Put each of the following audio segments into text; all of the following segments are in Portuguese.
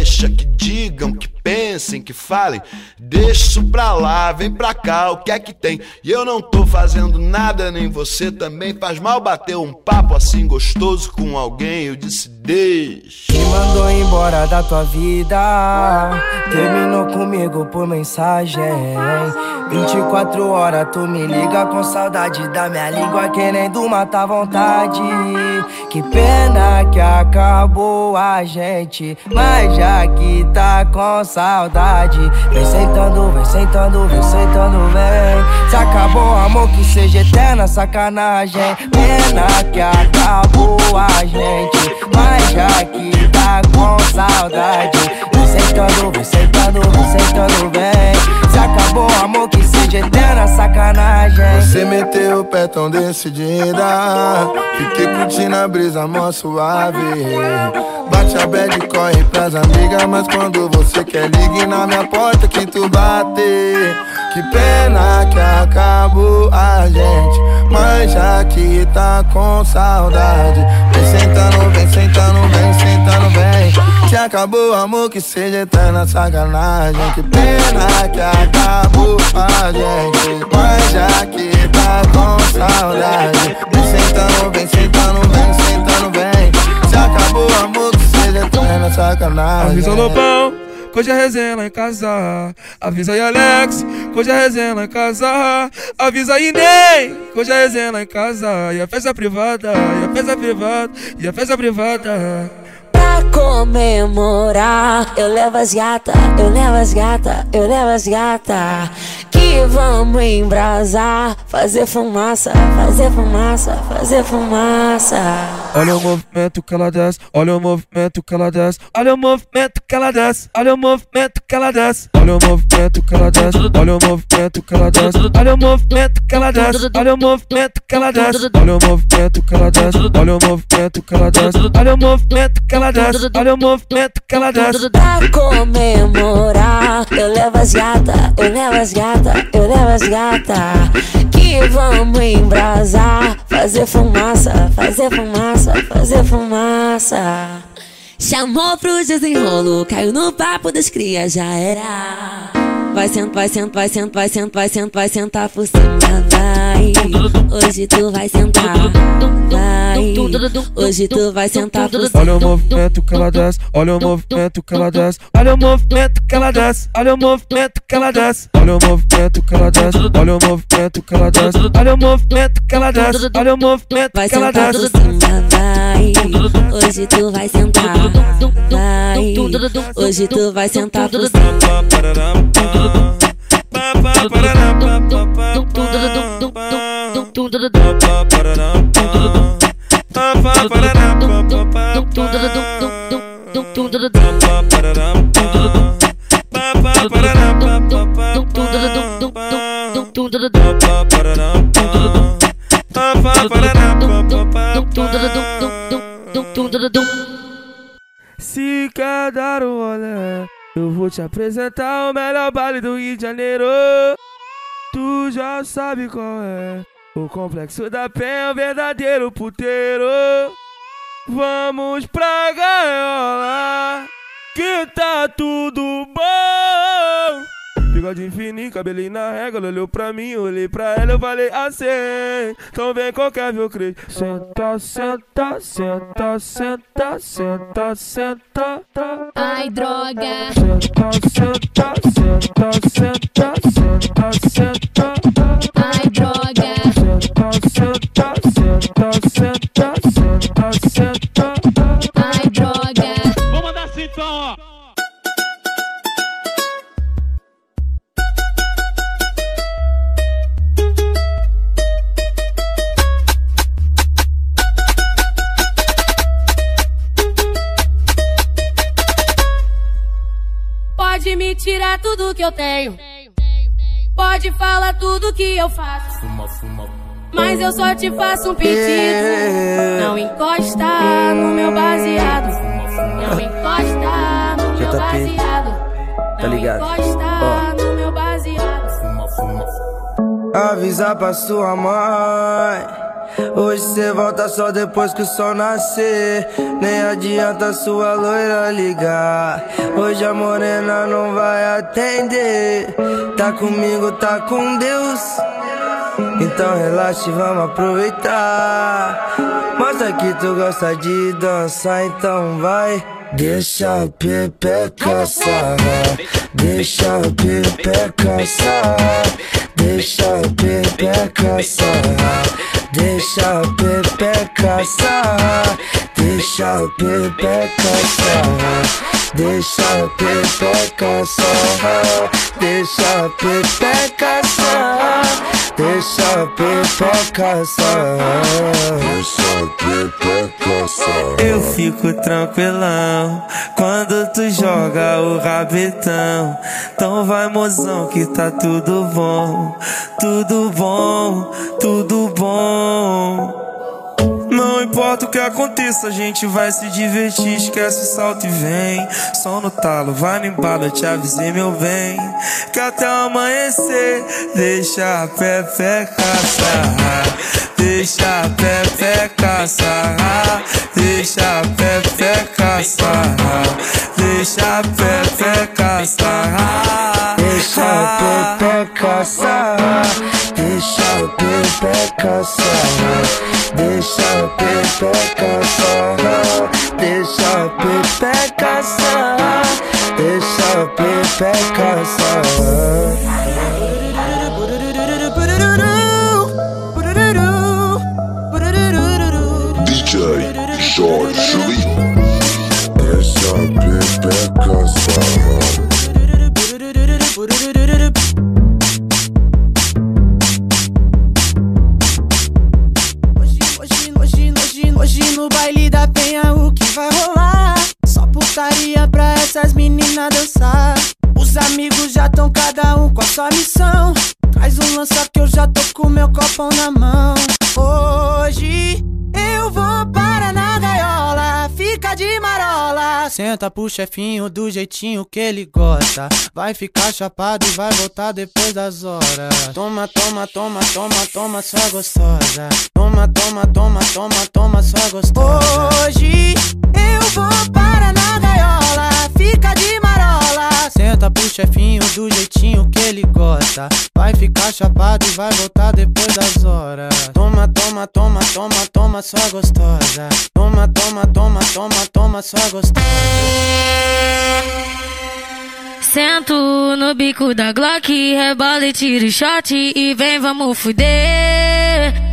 head, shake it. Pensem, que falem. Deixa isso pra lá, vem pra cá, o que é que tem? E eu não tô fazendo nada, nem você também. Faz mal bater um papo assim gostoso com alguém. Eu disse, deixa. Me mandou embora da tua vida. Terminou comigo por mensagem. 24 horas tu me liga com saudade da minha língua, querendo matar vontade. Que pena que acabou a gente, mas já que tá com saudade, vem sentando, vem sentando, vem sentando, vem. Se acabou amor, que seja eterna sacanagem. Pena que acabou a gente, mas já que tá com saudade, sentando, vem sentando, vem sentando, vem. Se acabou amor, que seja eterna sacanagem. Você meteu o pé tão decidida. Fiquei curtindo a brisa mó suave. Bate a bad e corre pras amigas. Mas quando você quer, ligue na minha porta que tu bate. Que pena que acabou a gente. Mas já que tá com saudade, vem sentando, vem sentando, vem sentando, vem. Se acabou o amor, que seja eterna sacanagem. Que pena que acabou a gente. Mas já que tá com saudade, vem sentando, vem sentando, vem sentando, vem. Se acabou o amor, que seja eterna sacanagem. Avisa no pão, que hoje é resenha lá em casa. Avisa aí, Alex, que hoje é resenha lá em casa. Avisa aí, Ney, que hoje é resenha lá em casa. E a festa privada, e a festa privada, e a festa privada. Comemorar, eu levo as gata, eu levo as gata, eu levo as gata. Que vamos embrasar, fazer fumaça, fazer fumaça, fazer fumaça. Olha o movimento que ela desce, olha o movimento que ela desce, olha o movimento que ela desce, olha o movimento que ela desce, olha o movimento que ela desce, olha o movimento que ela desce, olha o movimento que ela desce, olha o movimento que ela desce, olha o movimento que ela desce, olha o movimento que ela desce, olha o movimento que ela desce, olha o movimento que ela desce. Pra comemorar, eu levo as gata, eu levo as gata, eu levo as gata. Que vamos embrasar, fazer fumaça, fazer fumaça, fazer fumaça. Chamou pro desenrolo, caiu no papo das crias, já era. Vai sentar, vai sentar, vai sentar, vai sentar, vai sentar, vai sentar por cima, vai. Hoje tu vai sentar, vai. Hoje tu vai sentar por cima. Olha o movimento que ela desce, olha o movimento que ela desce, olha o movimento que ela desce, olha o movimento que ela desce, olha o movimento que ela desce, olha o movimento que ela desce, olha o movimento que ela desce, olha o movimento Vai que ela sentar por desce. cima, vai. Hoje tu vai sentar, vai. Hoje tu vai sentar por cima. Se cada um olhar eu vou te apresentar o melhor baile do Rio de Janeiro. Tu já sabe qual é. O complexo da Penha é o verdadeiro puteiro. Vamos pra gaiola, que tá tudo bom. Bigode fininho, cabelinho na régua, ela olhou pra mim, olhei pra ela, eu falei assim. Então vem qualquer meu crente. Senta, senta, senta, senta, senta, senta. Ai, droga. Senta, senta, tirar tudo que eu tenho. Pode falar tudo que eu faço. Mas eu só te faço um pedido. Não encosta no meu baseado. Não encosta no meu JP, baseado. tá Não ligado? encosta no meu baseado. Avisa pra sua mãe. Hoje cê volta só depois que o sol nascer. Nem adianta sua loira ligar. Hoje a morena não vai atender. Tá comigo, tá com Deus. Então relaxa e vamos aproveitar. Mostra que tu gosta de dançar, então vai. Deixa a pepeca sarrar, deixa a pepeca sarrar, deixa a pepeca sarrar, deixa a pepeca sarrar, deixa a pepeca sarrar. Deixa a pepeca sarrar, deixa a pepeca sarrar, deixa a pepeca sarrar. Deixa sarrar. Eu fico tranquilão quando tu joga o rabetão. Então vai, mozão, que tá tudo bom, tudo bom, tudo bom. Não importa o que aconteça, a gente vai se divertir. Esquece o salto e vem. Só no talo, vai no embalo, te avisei, meu bem. Que até amanhecer, deixa a pepeca sarrar. Deixa a pepeca sarrar. Deixa a pepeca sarrar. Deixa a pepeca sarrar. Deixa a pepeca sarrar. Deixa a pepeca sarrar. Deixa a pepeca sarrar. Deixa a pepeca sarrar. Deixa a pepeca sarrar. No baile da penha o que vai rolar? Só putaria pra essas meninas dançar. Os amigos já tão cada um com a sua missão. Traz um lança que eu já tô com meu copão na mão. Hoje eu vou para na gaiola, fica de marola. Senta pro chefinho do jeitinho que ele gosta. Vai ficar chapado e vai voltar depois das horas. Toma, toma, toma, toma, toma, sua gostosa. Toma, toma, toma, toma, toma, sua gostosa. Hoje eu vou para na gaiola, fica de marola. Senta pro chefinho do jeitinho que ele gosta. Vai ficar chapado e vai voltar depois das horas. Toma, toma, toma, toma, toma, sua gostosa. Toma, toma, toma, toma, toma, sua gostosa. Sento no bico da Glock, rebola e tiro shot e vem, vamos fuder.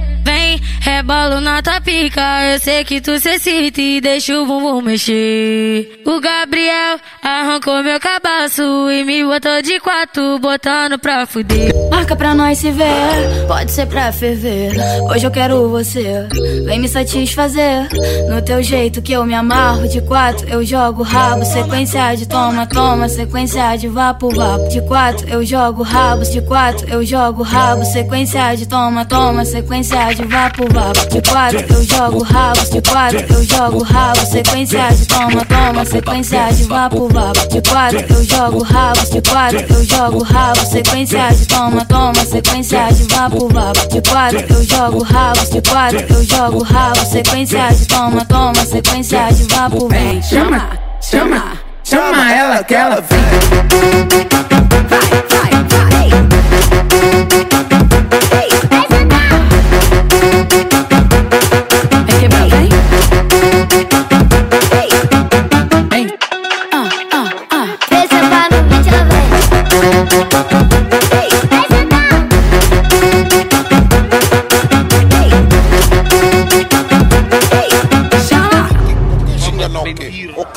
Rebolo na tua pica, eu sei que tu se excita e deixa o bumbum mexer. O Gabriel arrancou meu cabaço e me botou de quatro, botando pra fuder. Marca pra nós se ver, pode ser pra ferver. Hoje eu quero você, vem me satisfazer. No teu jeito que eu me amarro, de quatro eu jogo rabo. Sequência de toma, toma, sequência de vapo, vapo. De quatro eu jogo rabos, de quatro eu jogo rabo. Sequência de toma, toma, sequência de vapo, vapo. De quatro eu jogo rabos, de quatro eu jogo rabo. Sequência de toma, toma, sequência de vapo, vapo. De quatro eu jogo rabos, de quatro eu jogo rabo. Sequência de toma, toma, sequência de vapo, vapo. De quatro eu jogo rabos, de quatro eu jogo rabo. Sequência de toma, toma, sequência de vapo, Vem, vapo. chama, chama, chama ela que ela vem. Vem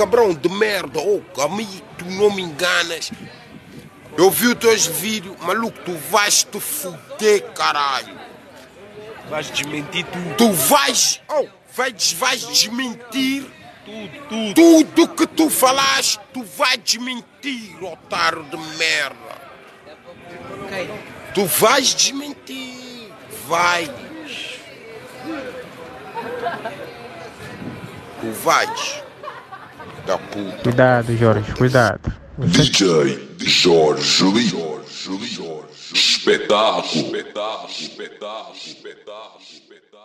cabrão de merda, ô amigo, tu não me enganas. Eu vi os teus vídeos, maluco, tu vais te fuder, caralho. Vais desmentir tudo. Tu vais, oh, vais, vais desmentir Tudo, tudo. tudo que tu falaste, tu vais desmentir, otário de merda. Tu vais desmentir, vais. Tu vais da puta. Cuidado, Jorge, cuidado. Você... DJ Jorge Lee. Espetáculo. Espetáculo. Espetáculo. Espetáculo. Espetáculo.